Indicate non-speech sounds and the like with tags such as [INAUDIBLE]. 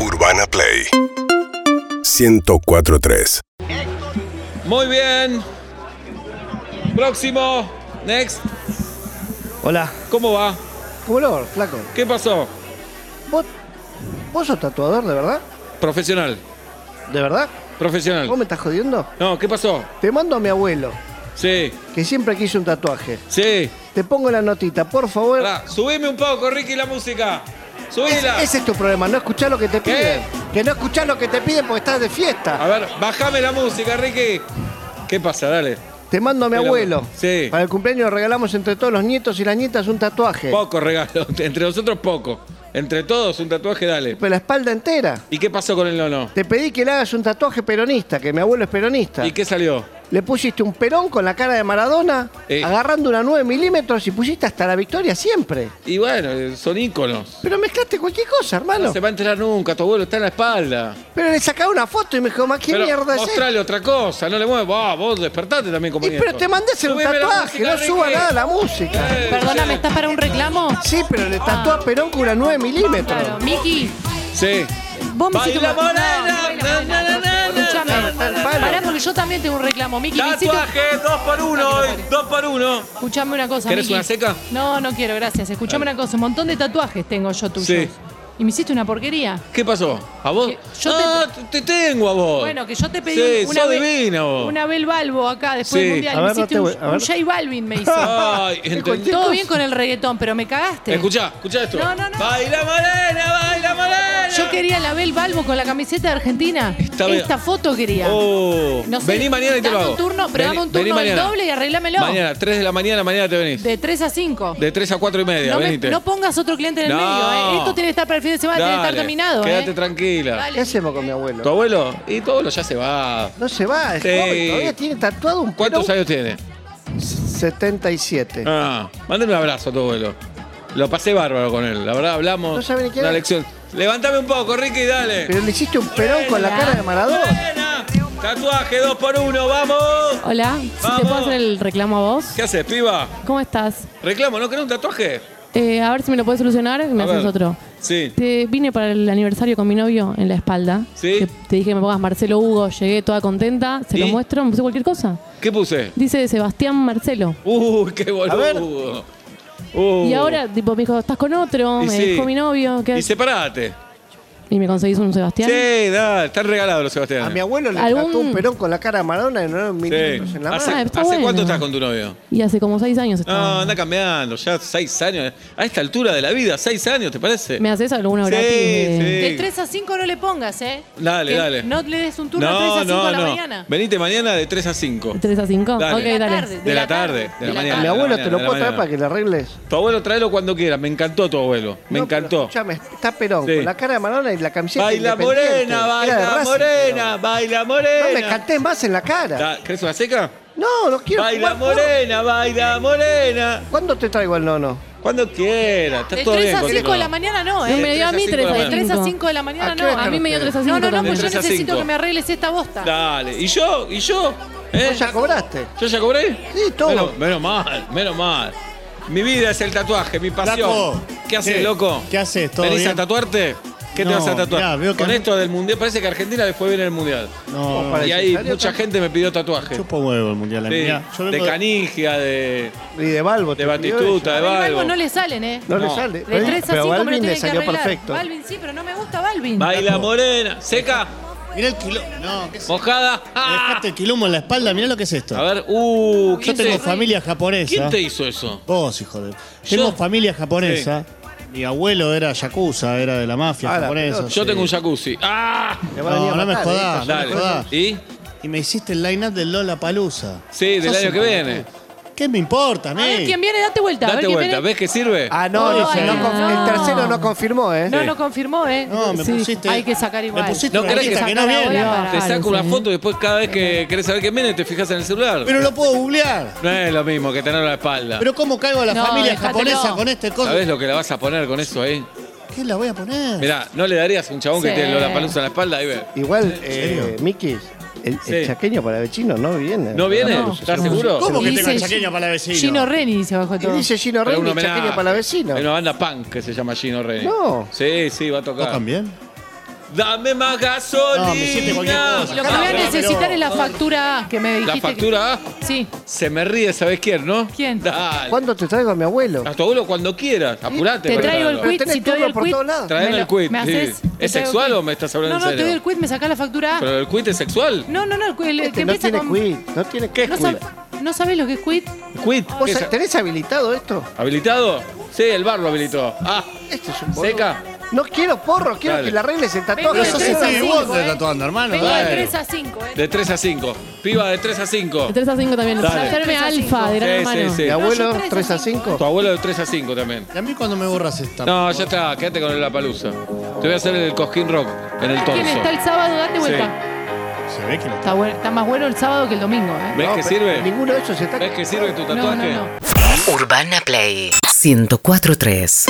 Urbana Play 1043. Muy bien. Próximo. Next. Hola. ¿Cómo va? ¿Cómo lo flaco? ¿Qué pasó? ¿Vos, ¿Vos sos tatuador, de verdad? Profesional. ¿De verdad? Profesional. ¿Vos me estás jodiendo? No, ¿qué pasó? Te mando a mi abuelo, Sí, que siempre quiso un tatuaje. sí. Te pongo la notita, por favor. Pará, subime un poco, Ricky, la música. Subila. Ese es tu problema, no escuchar lo que te ¿Qué? piden. Que no escuchás lo que te piden porque estás de fiesta. A ver, bajame la música, Ricky. ¿Qué pasa? Dale. Te mando a mi abuelo. Sí. Para el cumpleaños regalamos entre todos los nietos y las nietas un tatuaje. Poco regalo. [LAUGHS] Entre nosotros poco. Entre todos un tatuaje, dale. Pero la espalda entera. ¿Y qué pasó con el nono? Te pedí que le hagas un tatuaje peronista, que mi abuelo es peronista. ¿Y qué salió? Le pusiste un perón con la cara de Maradona, Eh. agarrando una 9 milímetros y pusiste hasta la victoria siempre. Y bueno, eh, son íconos. Pero mezclaste cualquier cosa, hermano. No se va a enterar nunca, tu abuelo está en la espalda. Pero le sacaba una foto y me dijo, "Ma, ¿qué Pero mierda es mostrale otra cosa, no le muevas. Va, vos despertate también como Y pero te mandé hacer un tatuaje, no suba Ricky. nada la música. Eh, Perdona, ¿me estás para un reclamo? Sí, pero le tatuó a Perón con una 9 milímetros. Claro, Miki, Sí. vos me hiciste Baila un- morena, No, no, na, na, na, na, porque yo también tengo un reclamo. Miki, me hiciste... Tatuaje, dos por uno, hoy, dos por uno. Escuchame una cosa, ¿Querés Miki. una seca? No, no quiero, gracias. Escuchame una cosa. Un montón de tatuajes tengo yo tuyos. Sí. Y me hiciste una porquería. ¿Qué pasó? ¿A vos? Que yo te- ah, te... tengo a vos. Bueno, que yo te pedí Sí, una, sos divina vos. una Bel Balbo acá después Sí. del mundial. A me ver, no hiciste te un, voy- un J Balvin, me hizo. Ay, Todo bien con el reggaetón, pero me cagaste. Escuchá, escuchá esto. No, no, no. Baila morena, baila morena. Yo quería la Bel Balbo con la camiseta de Argentina. Está bien. Esta foto quería. Oh. No sé, vení mañana y te lo dame hago. un turno, pero Vení- dame un turno del doble y arreglámelo. Mañana, 3 de la mañana, mañana te venís. De 3 a 5. De 3 a 4 y media, no, me- venite. no pongas otro cliente en el No. medio, ¿eh? Esto tiene que estar para el fin de semana, tiene que estar Dale, terminado, Quédate ¿eh? tranquila. Dale. ¿Qué hacemos con mi ¿Tu abuelo? abuelo? Y tu abuelo ya se va. No se va, es Sí. joven, todavía tiene tatuado un ¿Cuántos años tiene? 77. Ah, mándale un abrazo a tu abuelo. Lo pasé bárbaro con él. La verdad, hablamos. No sabe ni quién Una es. lección. Levántame un poco, Ricky, dale. Pero le hiciste un Perón con la cara de Maradona. Tatuaje, dos por uno, vamos. Hola, si Vamos. te puedo hacer el reclamo a vos. ¿Qué haces, piba? ¿Cómo estás? Reclamo, ¿no querés un tatuaje? Eh, a ver si me lo puedes solucionar, me A haces ver. otro. Sí. Te vine para el aniversario con mi novio en la espalda. Sí. Te dije que me pongas Marcelo Hugo, llegué toda contenta, se lo ¿Y? muestro, me puse cualquier cosa. ¿Qué puse? Dice Sebastián Marcelo. Uy, qué boludo. Uh. Y ahora, tipo, me dijo, ¿estás con otro? Y me sí. dijo mi novio. ¿qué Y haces? separate. Y me conseguís un Sebastián. Sí, dale, están regalados los Sebastián. A mi abuelo le ¿Algún- un Perón con la cara de Maradona y no era un milímetros en la ¿Hace, mano. Ah, está hace bueno. cuánto estás con tu novio? Y hace como seis años estaba. No, anda cambiando, ya seis años. A esta altura de la vida, seis años, ¿te parece? ¿Me haces alguna Sí, gratis? de- sí. De 3 a 5 no le pongas, ¿eh? Dale, Que dale. No le des un turno de 3 a 5 a la mañana. Venite mañana de 3 a 5. ¿De 3 a 5? Dale. Ok, De la dale. tarde. De la tarde, de la mañana. Mi abuelo te lo puedo traer para que le arregles. Tu abuelo tráelo cuando quieras. Me encantó tu abuelo. Me No, pero encantó. escuchame, está Perón Sí. con la cara de Maradona y la camiseta Baila independiente. morena, Era de baila Racing, morena, baila morena. No me canté más en la cara. Da- ¿Querés una seca? No, no quiero Baila jugar, morena, baila morena. ¿Cuándo te traigo el nono? Cuando quieras. Está De todo 3 bien a 5 contigo. de la mañana no, No ¿eh? me dio a mí 3 a De 5. 3 a 5 de la ¿A mañana qué no. hora A mí me dio 3 a 5 No, no, no, también. pues yo De 3 a necesito 5. que me arregles esta bosta. Dale. ¿Y yo? ¿Y yo? ¿Eh? ¿Vos ya cobraste? ¿Yo ya cobré? Sí, todo. Menos, menos mal, menos mal. Mi vida es el tatuaje, mi pasión. Flaco, ¿Qué haces, ¿qué?¿loco? ¿Qué haces? ¿Todo ¿Venís bien? a tatuarte? ¿Qué te No, vas a tatuar? mirá, veo que Con esto del mundial, parece que Argentina bien en el mundial. No, y ahí mucha gente me pidió tatuajes. chupo huevo el mundial. Sí, Mirá, yo de vengo de- canigia, de, Y de Balbo. de te pidió Batistuta, de A Balbo Balbo. no le salen, ¿eh? No, No. le sale. De Pero- 3 a pero 5 me lo Balvin le tienen que salió arreglar. perfecto. Balvin sí, pero no me gusta Balvin. Baila morena, seca, Mirá el quilombo. No, ¿qué es? mojada. ¡Ah! Dejaste el quilombo en la espalda. Mirá lo que es esto. A ver, uh, Yo ¿quién, tengo te, familia japonesa. ¿quién te hizo eso? Vos, hijo de. Tengo Yo- familia japonesa. Mi abuelo era yakuza, era de la mafia Ah, japonesa. Yo sí. tengo un jacuzzi. ¡Ah! Te va a venir No, a no me matar, jodás, ¿eh? no me Dale. jodás. ¿Y? Y me hiciste el line-up del Lola Palusa. Sí, del año que viene. ¿Qué me importa, A ver Ney? quién viene, date vuelta. a ver Date quién vuelta, viene. ¿ves que sirve? Ah, no, Oh, no, ay, no el tercero no confirmó, ¿eh? No, no confirmó, ¿eh? No, me Sí, pusiste. hay que sacar igual. Me pusiste No una querés lista que que no viene. para- Te saco una foto y después cada vez que querés saber quién viene te fijas en el celular. Pero lo puedo googlear. No es lo mismo que tenerlo a la espalda. Pero ¿cómo caigo a la No, familia déjatelo. japonesa con este coso? ¿Sabés lo que la vas a poner con eso ahí? ¿Qué la voy a poner? Mirá, ¿no le darías a un chabón que Sí. tiene la palusa en la espalda? Ahí ve. Igual, eh, Miki, el, el Sí. chaqueño para vecino no viene. ¿No viene? No. ¿Estás seguro? ¿Cómo que tengo el chaqueño para la vecina? Gino Reni dice abajo de Y todo. dice Gino Pero un homenaje. chaqueño para vecino. Hay una banda punk que se llama Gino Rey. No. Sí, sí, va a tocar. ¿Tocan bien? Dame más gasolina. No, me hiciste cualquier cosa. Lo que voy a necesitar es la factura A, que me dijiste. La que- factura A. Sí. Se me ríe, ¿sabes quién, no? ¿Quién? Dale. ¿Cuándo te traigo a mi abuelo? A tu abuelo cuando quieras. Apurate. Te traigo el traerlo. quit, tenés si te doy turno el por quit. todos lados. Traeme me el quit, ¿Me sí. haces? ¿Es te el sexual o me estás hablando No, en no, te serio? doy el quit, me sacás la factura A. ¿Pero el quit es sexual? No, no, no, el, el Este que no empieza tiene con... quit, no tiene ¿Qué es ¿No, quit? sabe- ¿No sabés lo que es quit? ¿Quit? ¿Vos ¿Qué es? tenés habilitado esto? ¿Habilitado? Sí, el bar lo habilitó. Ah, Este es un boludo. ¿seca? No quiero porro, quiero Dale. que le arregles el Vengo tatuaje. de Pero sos tres a Stevie cinco, Wonder eh. tatuando, hermano. Vengo de Bueno. 3 a 5, ¿eh? De 3 a 5. Piba de 3 a 5. De 3 a 5 también. Dale. Para hacerme Tres a cinco. alfa de gran Sí, hermano. sí, sí. Mi No, abuelo, yo tres a 3 a cinco. 5. Tu abuelo de 3 a 5 también. ¿Y a mí cuando me borras esta? No, ya está, quédate con la palusa. Te voy a hacer el cosquín rock en el torso. ¿Quién está el sábado? Date vuelta. Se ve que no. Está, bueno- está más bueno el sábado que el domingo, ¿eh? ¿Ves que sirve? Ninguno de esos está. ¿Ves que sirve tu No, tatuaje? no, no. Urbana Play 1043.